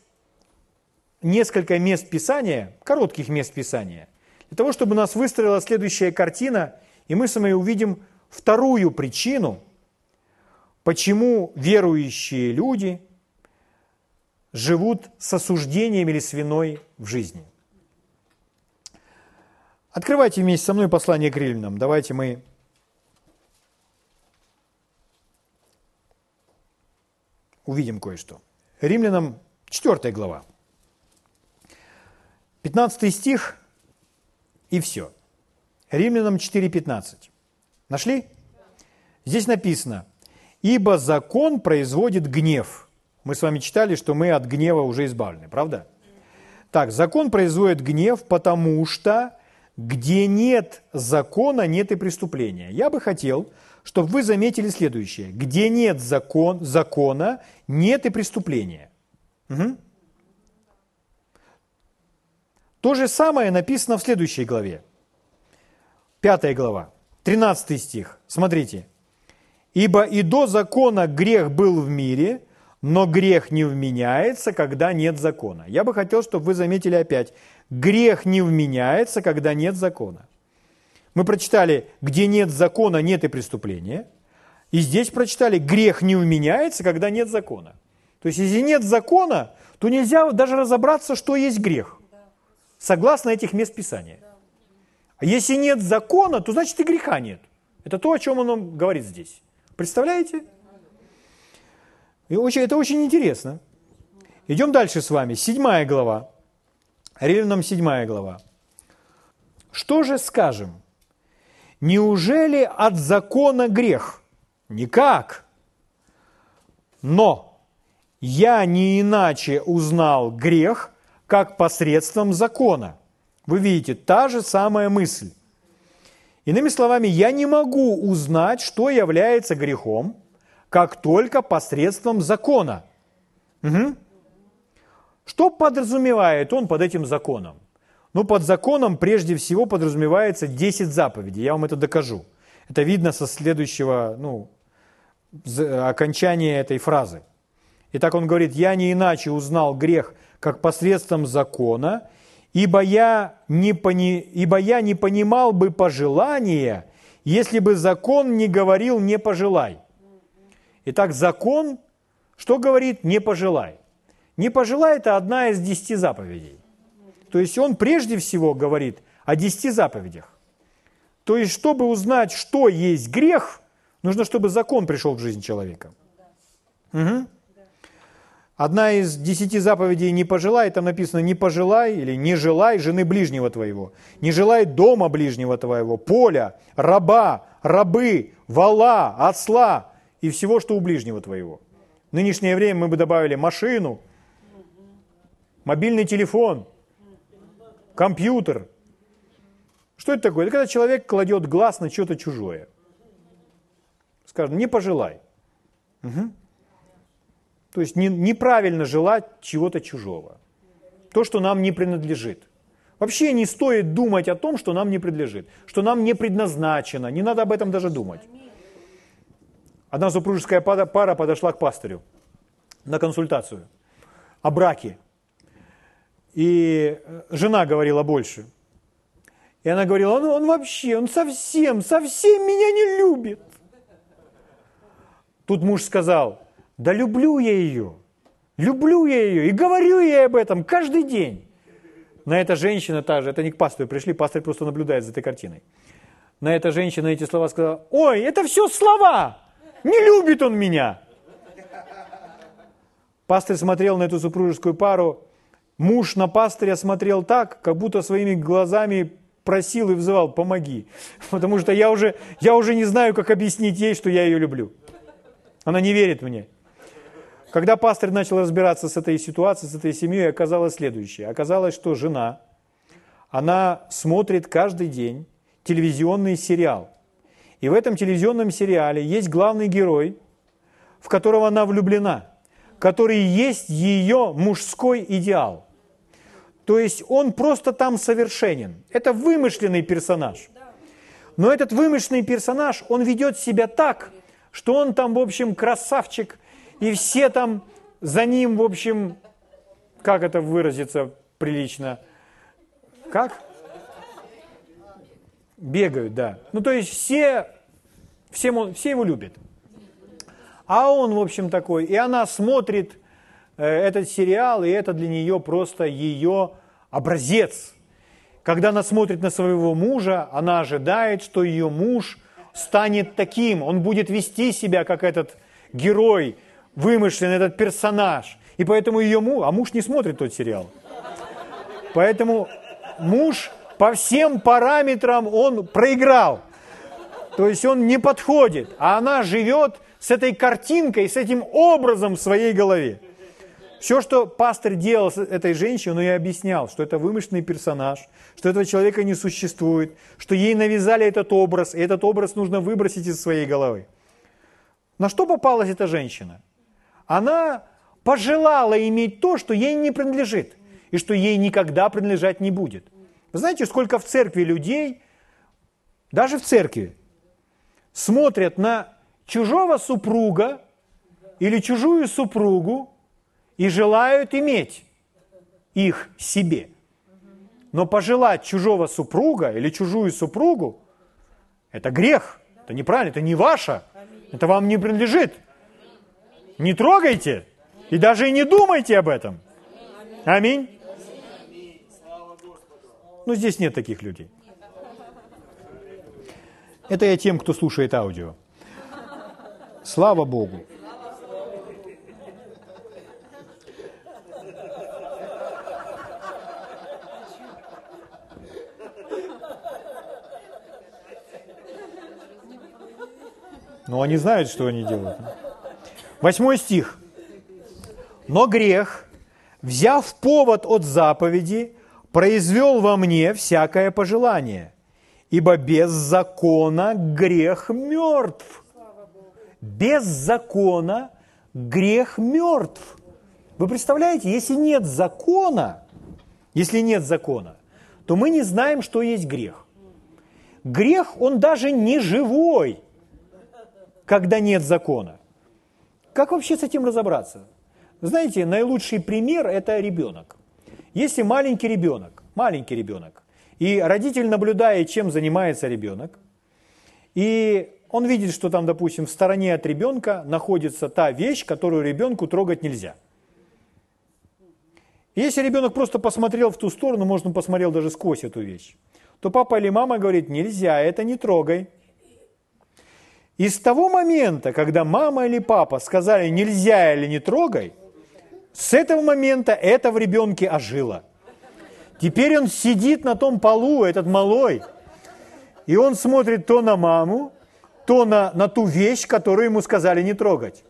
Speaker 1: несколько мест Писания, коротких мест Писания, для того, чтобы у нас выстроилась следующая картина, и мы с вами увидим вторую причину, почему верующие люди живут с осуждением или с виной в жизни. Открывайте вместе со мной послание к римлянам. Давайте мы увидим кое-что. Римлянам 4 глава. 15 стих и все. Римлянам 4.15. Нашли? Здесь написано, ибо закон производит гнев. Мы с вами читали, что мы от гнева уже избавлены, правда? Так, закон производит гнев, потому что где нет закона, нет и преступления. Я бы хотел, чтобы вы заметили следующее. Где нет закон, закона, нет и преступления. Угу. То же самое написано в следующей главе. Пятая глава, 13 стих. Смотрите. «Ибо и до закона грех был в мире, но грех не вменяется, когда нет закона». Я бы хотел, чтобы вы заметили опять. Грех не вменяется, когда нет закона. Мы прочитали, где нет закона, нет и преступления. И здесь прочитали, грех не уменяется, когда нет закона. То есть, если нет закона, то нельзя даже разобраться, что есть грех. Согласно этих мест Писания. А если нет закона, то значит и греха нет. Это то, о чем он нам говорит здесь. Представляете? И очень, это очень интересно. Идем дальше с вами. Седьмая глава. Римлянам седьмая глава. Что же скажем? Неужели от закона грех? Никак. Но я не иначе узнал грех, как посредством закона. Вы видите, та же самая мысль. Иными словами, я не могу узнать, что является грехом, как только посредством закона. Угу. Что подразумевает он под этим законом? Ну, под законом прежде всего подразумевается 10 заповедей. Я вам это докажу. Это видно со следующего, ну, окончания этой фразы. Итак, он говорит, «Я не иначе узнал грех, как посредством закона, ибо я не, пони... ибо я не понимал бы пожелания, если бы закон не говорил «не пожелай». Итак, закон, что говорит «не пожелай»? «Не пожелай» – это одна из десяти заповедей. То есть он прежде всего говорит о десяти заповедях. То есть, чтобы узнать, что есть грех, нужно, чтобы закон пришел в жизнь человека. Угу. Одна из десяти заповедей «не пожелай», там написано «не пожелай» или «не желай жены ближнего твоего», «не желай дома ближнего твоего, поля, раба, рабы, вала, осла и всего, что у ближнего твоего». В нынешнее время мы бы добавили машину, мобильный телефон, компьютер. Что это такое? Это когда человек кладет глаз на что-то чужое. Скажем, не пожелай. Угу. То есть не, неправильно желать чего-то чужого. То, что нам не принадлежит. Вообще не стоит думать о том, что нам не принадлежит, что нам не предназначено. Не надо об этом даже думать. Одна супружеская пара подошла к пастырю на консультацию о браке. И э, жена говорила больше. И она говорила, он, он вообще, он совсем, совсем меня не любит. Тут муж сказал, да люблю я ее, люблю я ее и говорю ей об этом каждый день. На эта женщина та же, это не к пастору пришли, пастор просто наблюдает за этой картиной. На эта женщина эти слова сказала, ой, это все слова, не любит он меня. Пастор смотрел на эту супружескую пару, муж на пастыря смотрел так, как будто своими глазами просил и взывал, помоги. Потому что я уже, я уже не знаю, как объяснить ей, что я ее люблю. Она не верит мне. Когда пастор начал разбираться с этой ситуацией, с этой семьей, оказалось следующее. Оказалось, что жена, она смотрит каждый день телевизионный сериал. И в этом телевизионном сериале есть главный герой, в которого она влюблена, который есть ее мужской идеал. То есть он просто там совершенен. Это вымышленный персонаж. Но этот вымышленный персонаж, он ведет себя так, что он там, в общем, красавчик, и все там за ним, в общем, как это выразиться прилично? Как? Бегают, да. Ну, то есть все, всем все его любят. А он, в общем, такой. И она смотрит э, этот сериал, и это для нее просто ее образец. Когда она смотрит на своего мужа, она ожидает, что ее муж станет таким, он будет вести себя, как этот герой, вымышлен этот персонаж. И поэтому ее муж, а муж не смотрит тот сериал. Поэтому муж по всем параметрам он проиграл. То есть он не подходит, а она живет с этой картинкой, с этим образом в своей голове. Все, что пастор делал с этой женщиной, он ей объяснял, что это вымышленный персонаж, что этого человека не существует, что ей навязали этот образ, и этот образ нужно выбросить из своей головы. На что попалась эта женщина? Она пожелала иметь то, что ей не принадлежит, и что ей никогда принадлежать не будет. Вы знаете, сколько в церкви людей, даже в церкви, смотрят на чужого супруга или чужую супругу и желают иметь их себе. Но пожелать чужого супруга или чужую супругу Это грех. Это неправильно, это не ваше. Это вам не принадлежит. Не трогайте. И даже и не думайте об этом. Аминь. Но здесь нет таких людей. Это я тем, кто слушает аудио. Слава Богу. Но они знают, что они делают. Восьмой стих. Но грех, взяв повод от заповеди, произвел во мне всякое пожелание, ибо без закона грех мертв. Без закона грех мертв. Вы представляете, если нет закона, если нет закона, то мы не знаем, что есть грех. Грех, он даже не живой, когда нет закона. Как вообще с этим разобраться? Знаете, наилучший пример – это ребенок. Если маленький ребенок, маленький ребенок, и родитель, наблюдая, чем занимается ребенок, и он видит, что там, допустим, в стороне от ребенка находится та вещь, которую ребенку трогать нельзя. если ребенок просто посмотрел в ту сторону, может, он посмотрел даже сквозь эту вещь, то папа или мама говорит, нельзя, это не трогай. И с того момента, когда мама или папа сказали нельзя или не трогай, с этого момента это в ребенке ожило. Теперь он сидит на том полу, этот малой, и он смотрит то на маму, то на, на ту вещь, которую ему сказали не трогать.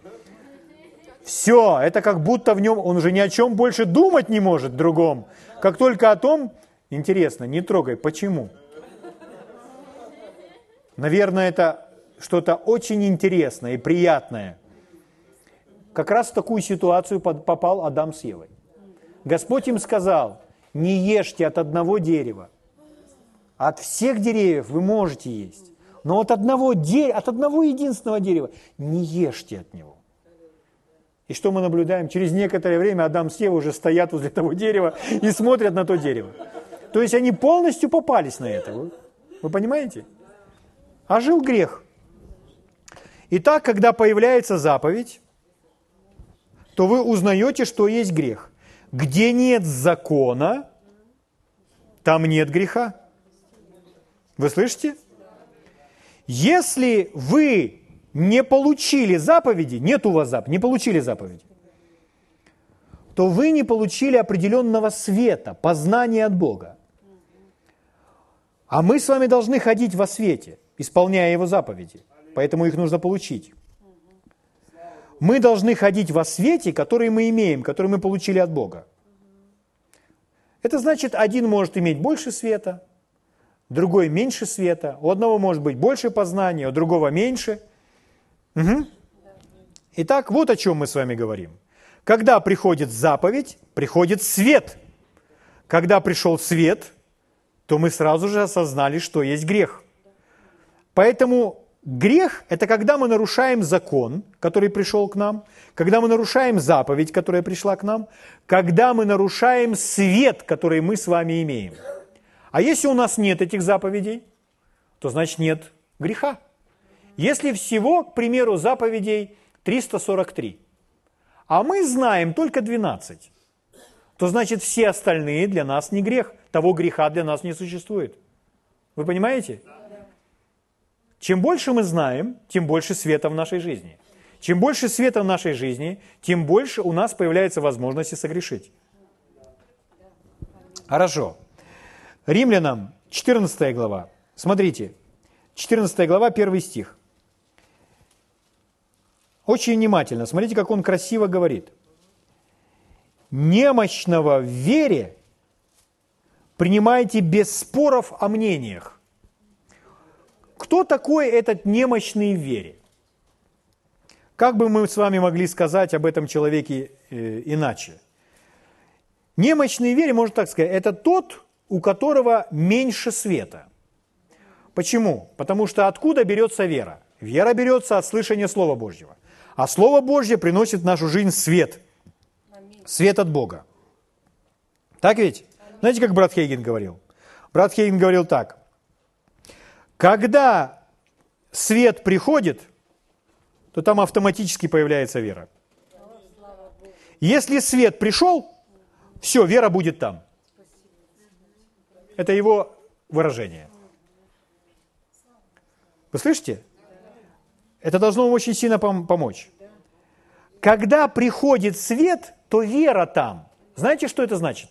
Speaker 1: Все, это как будто в нем, он уже ни о чем больше думать не может другом. Как только о том, интересно, не трогай, почему? Наверное, это что-то очень интересное и приятное. Как раз в такую ситуацию попал Адам с Евой. Господь им сказал, не ешьте от одного дерева. От всех деревьев вы можете есть. Но от одного, де... от одного единственного дерева не ешьте от него. И что мы наблюдаем? Через некоторое время Адам с Евой уже стоят возле того дерева и смотрят на то дерево. То есть они полностью попались на это. Вы, вы понимаете? А жил грех. Итак, когда появляется заповедь, то вы узнаете, что есть грех. Где нет закона, там нет греха. Вы слышите? Если вы не получили заповеди, нет у вас заповеди, не получили заповеди, то вы не получили определенного света, познания от Бога. А мы с вами должны ходить во свете, исполняя Его заповеди – поэтому их нужно получить. Мы должны ходить во свете, который мы имеем, который мы получили от Бога. Это значит, один может иметь больше света, другой меньше света, у одного может быть больше познания, у другого меньше. Угу. Итак, вот о чем мы с вами говорим. Когда приходит заповедь, приходит свет. Когда пришел свет, то мы сразу же осознали, что есть грех. Поэтому Грех – это когда мы нарушаем закон, который пришел к нам, когда мы нарушаем заповедь, которая пришла к нам, когда мы нарушаем свет, который мы с вами имеем. А если у нас нет этих заповедей, то значит нет греха. Если всего, к примеру, заповедей 343, а мы знаем только 12, то значит все остальные для нас не грех. Того греха для нас не существует. Вы понимаете? Чем больше мы знаем, тем больше света в нашей жизни. Чем больше света в нашей жизни, тем больше у нас появляется возможности согрешить. Хорошо. Римлянам 14 глава. Смотрите, 14 глава, 1 стих. Очень внимательно. Смотрите, как он красиво говорит. «Немощного в вере принимайте без споров о мнениях, кто такой этот немощный в вере? Как бы мы с вами могли сказать об этом человеке э, иначе? Немощный в вере, можно так сказать, это тот, у которого меньше света. Почему? Потому что откуда берется вера? Вера берется от слышания Слова Божьего. А Слово Божье приносит в нашу жизнь свет. Свет от Бога. Так ведь? Знаете, как брат Хейген говорил? Брат Хейген говорил так. Когда свет приходит, то там автоматически появляется вера. Если свет пришел, все, вера будет там. Это его выражение. Вы слышите? Это должно вам очень сильно пом- помочь. Когда приходит свет, то вера там. Знаете, что это значит?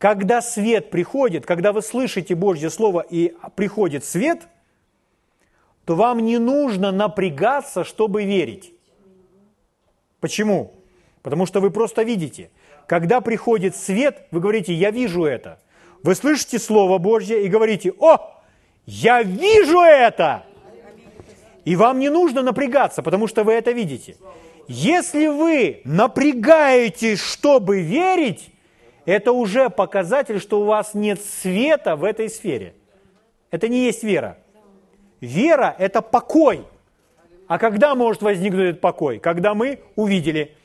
Speaker 1: Когда свет приходит, когда вы слышите Божье Слово и приходит свет, то вам не нужно напрягаться, чтобы верить. Почему? Потому что вы просто видите. Когда приходит свет, вы говорите, я вижу это. Вы слышите Слово Божье и говорите, о, я вижу это. И вам не нужно напрягаться, потому что вы это видите. Если вы напрягаетесь, чтобы верить, это уже показатель, что у вас нет света в этой сфере. Это не есть вера. Вера – это покой. А когда может возникнуть этот покой? Когда мы увидели.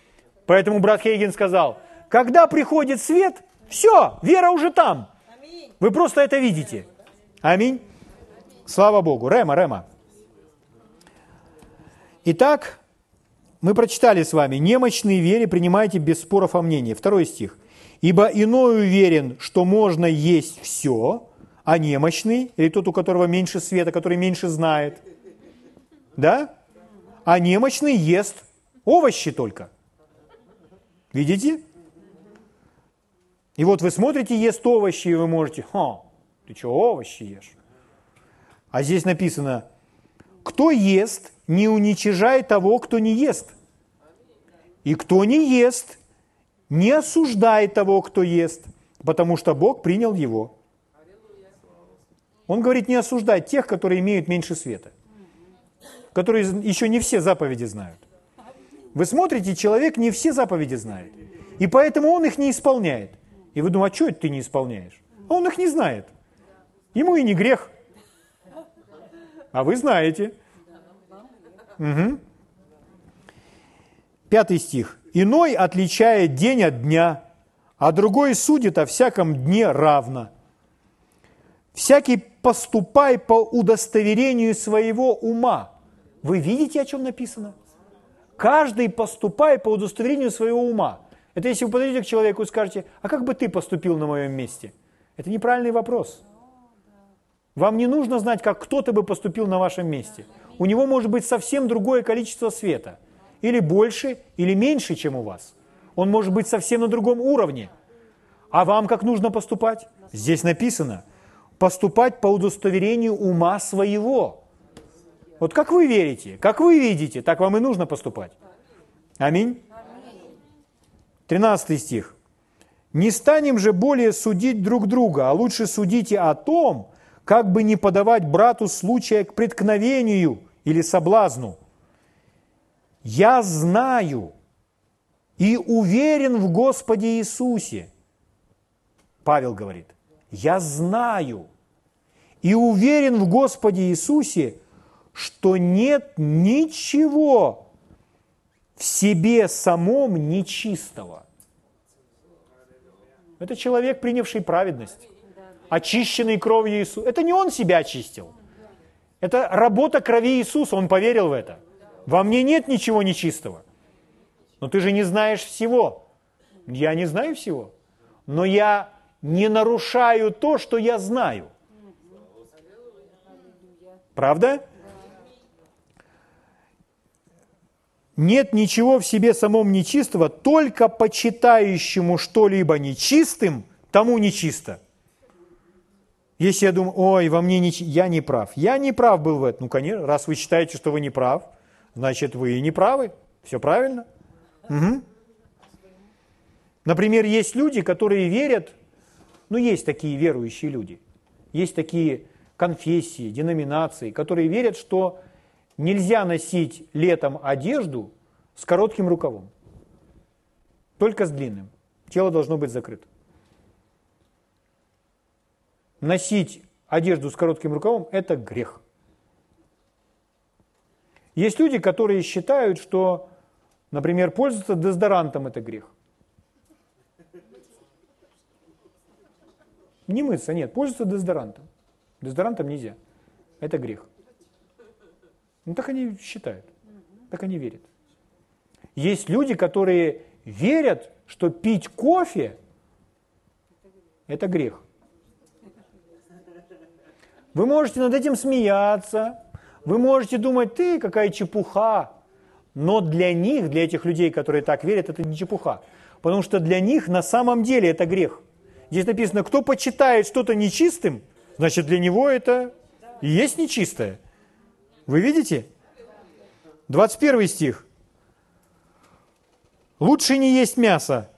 Speaker 1: Поэтому брат Хейген сказал, когда приходит свет, все, вера уже там. Вы просто это видите. Аминь. Слава Богу. Рема, Рема. Итак, мы прочитали с вами, «Немощные вере принимайте без споров о мнении». Второй стих. «Ибо иной уверен, что можно есть все, а немощный, или тот, у которого меньше света, который меньше знает, да? А немощный ест овощи только. Видите? И вот вы смотрите, ест овощи, и вы можете, ха, ты что, овощи ешь? А здесь написано, кто ест не уничижай того, кто не ест. И кто не ест, не осуждай того, кто ест, потому что Бог принял его. Он говорит, не осуждай тех, которые имеют меньше света, которые еще не все заповеди знают. Вы смотрите, человек не все заповеди знает, и поэтому он их не исполняет. И вы думаете, а что это ты не исполняешь? А он их не знает. Ему и не грех. А вы знаете – Угу. Пятый стих. «Иной отличает день от дня, а другой судит о всяком дне равно. Всякий поступай по удостоверению своего ума». Вы видите, о чем написано? Каждый поступай по удостоверению своего ума. Это если вы подойдете к человеку и скажете, а как бы ты поступил на моем месте? Это неправильный вопрос. Вам не нужно знать, как кто-то бы поступил на вашем месте у него может быть совсем другое количество света. Или больше, или меньше, чем у вас. Он может быть совсем на другом уровне. А вам как нужно поступать? Здесь написано, поступать по удостоверению ума своего. Вот как вы верите, как вы видите, так вам и нужно поступать. Аминь. 13 стих. «Не станем же более судить друг друга, а лучше судите о том, как бы не подавать брату случая к преткновению или соблазну. Я знаю и уверен в Господе Иисусе. Павел говорит, я знаю и уверен в Господе Иисусе, что нет ничего в себе самом нечистого. Это человек, принявший праведность очищенный кровью Иисуса. Это не он себя очистил. Это работа крови Иисуса, он поверил в это. Во мне нет ничего нечистого. Но ты же не знаешь всего. Я не знаю всего. Но я не нарушаю то, что я знаю. Правда? Нет ничего в себе самом нечистого, только почитающему что-либо нечистым, тому нечисто. Если я думаю, ой, во мне не, я не прав. Я не прав был в этом. Ну, конечно, раз вы считаете, что вы не прав, значит, вы не правы. Все правильно. Угу. Например, есть люди, которые верят, ну, есть такие верующие люди, есть такие конфессии, деноминации, которые верят, что нельзя носить летом одежду с коротким рукавом, только с длинным. Тело должно быть закрыто носить одежду с коротким рукавом – это грех. Есть люди, которые считают, что, например, пользоваться дезодорантом – это грех. Не мыться, нет, пользоваться дезодорантом. Дезодорантом нельзя. Это грех. Ну так они считают, так они верят. Есть люди, которые верят, что пить кофе – это грех. Вы можете над этим смеяться, вы можете думать, ты какая чепуха. Но для них, для этих людей, которые так верят, это не чепуха. Потому что для них на самом деле это грех. Здесь написано, кто почитает что-то нечистым, значит для него это и есть нечистое. Вы видите? 21 стих. Лучше не есть мясо,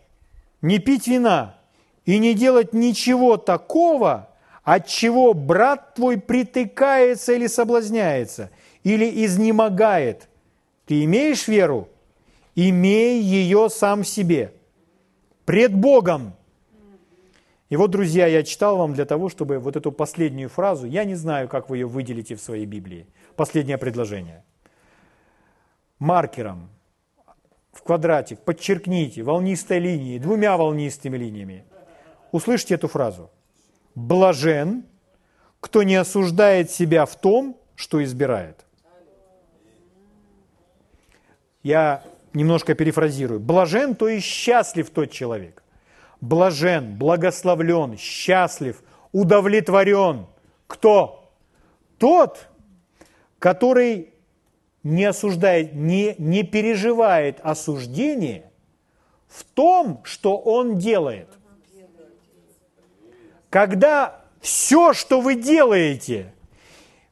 Speaker 1: не пить вина и не делать ничего такого, от чего брат твой притыкается или соблазняется, или изнемогает. Ты имеешь веру? Имей ее сам в себе. Пред Богом. И вот, друзья, я читал вам для того, чтобы вот эту последнюю фразу, я не знаю, как вы ее выделите в своей Библии, последнее предложение. Маркером в квадратик подчеркните волнистой линией, двумя волнистыми линиями. Услышьте эту фразу. Блажен, кто не осуждает себя в том, что избирает. Я немножко перефразирую. Блажен, то есть счастлив тот человек. Блажен, благословлен, счастлив, удовлетворен. Кто? Тот, который не осуждает, не, не переживает осуждение в том, что он делает. Когда все, что вы делаете,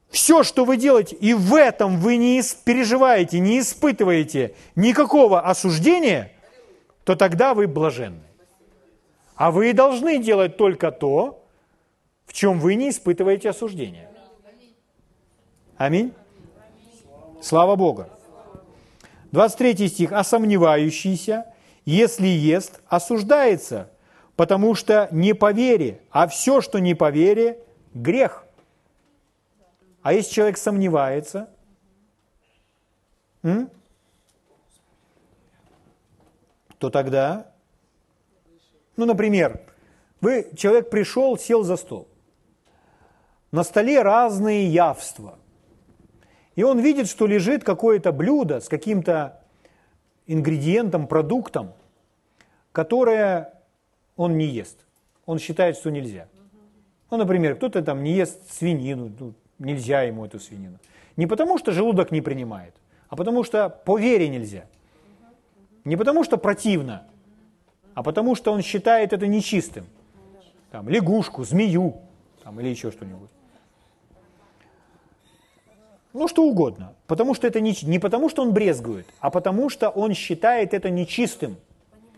Speaker 1: все, что вы делаете, и в этом вы не переживаете, не испытываете никакого осуждения, то тогда вы блаженны. А вы должны делать только то, в чем вы не испытываете осуждения. Аминь. Слава Богу. 23 стих. «А сомневающийся, если ест, осуждается, потому что не по вере, а все, что не по вере, грех». А если человек сомневается, то тогда, ну, например, вы, человек пришел, сел за стол. На столе разные явства – и он видит, что лежит какое-то блюдо с каким-то ингредиентом, продуктом, которое он не ест. Он считает, что нельзя. Ну, например, кто-то там не ест свинину, ну, нельзя ему эту свинину. Не потому, что желудок не принимает, а потому что по вере нельзя. Не потому, что противно, а потому, что он считает это нечистым. Там, лягушку, змею там, или еще что-нибудь. Ну, что угодно. Потому что это не, не потому, что он брезгует, а потому что он считает это нечистым.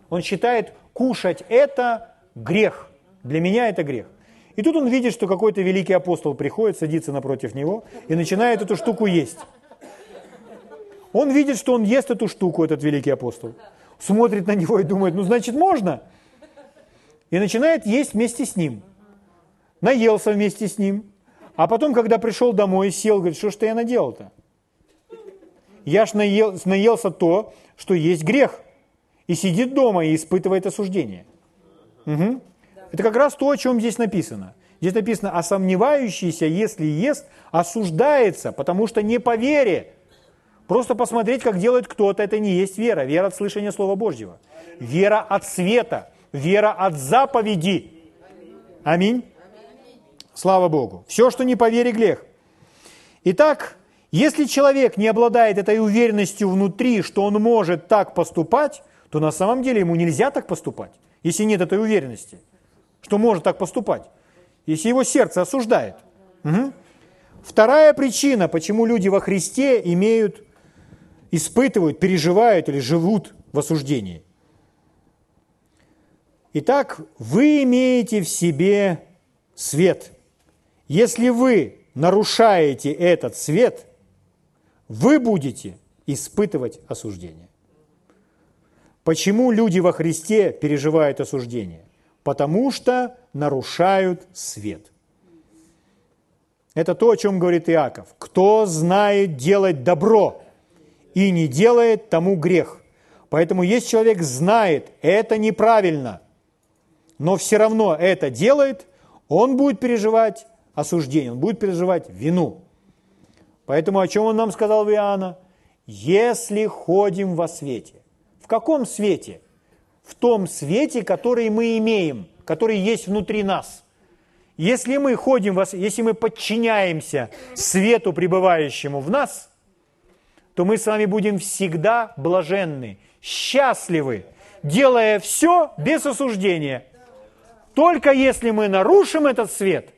Speaker 1: Он считает, кушать это грех. Для меня это грех. И тут он видит, что какой-то великий апостол приходит, садится напротив него и начинает эту штуку есть. Он видит, что он ест эту штуку, этот великий апостол. Смотрит на него и думает, ну, значит, можно. И начинает есть вместе с ним. Наелся вместе с ним, а потом, когда пришел домой, сел, говорит, что ж ты я наделал-то? Я ж наел, наелся то, что есть грех. И сидит дома и испытывает осуждение. Угу. Это как раз то, о чем здесь написано. Здесь написано, а сомневающийся, если ест, осуждается, потому что не по вере. Просто посмотреть, как делает кто-то, это не есть вера. Вера от слышания Слова Божьего. Вера от света. Вера от заповеди. Аминь. Слава Богу. Все, что не по вере, грех. Итак, если человек не обладает этой уверенностью внутри, что он может так поступать, то на самом деле ему нельзя так поступать, если нет этой уверенности, что может так поступать, если его сердце осуждает. Угу. Вторая причина, почему люди во Христе имеют, испытывают, переживают или живут в осуждении. Итак, вы имеете в себе свет – если вы нарушаете этот свет, вы будете испытывать осуждение. Почему люди во Христе переживают осуждение? Потому что нарушают свет. Это то, о чем говорит Иаков. Кто знает делать добро и не делает, тому грех. Поэтому если человек знает, это неправильно, но все равно это делает, он будет переживать осуждение, он будет переживать вину. Поэтому о чем он нам сказал в Иоанна? Если ходим во свете. В каком свете? В том свете, который мы имеем, который есть внутри нас. Если мы ходим, если мы подчиняемся свету, пребывающему в нас, то мы с вами будем всегда блаженны, счастливы, делая все без осуждения. Только если мы нарушим этот свет,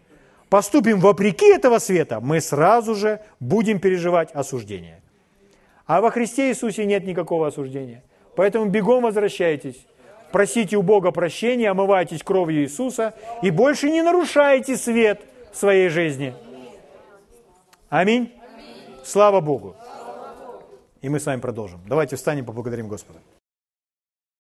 Speaker 1: поступим вопреки этого света, мы сразу же будем переживать осуждение. А во Христе Иисусе нет никакого осуждения. Поэтому бегом возвращайтесь, просите у Бога прощения, омывайтесь кровью Иисуса и больше не нарушайте свет в своей жизни. Аминь. Слава Богу. И мы с вами продолжим. Давайте встанем, поблагодарим Господа.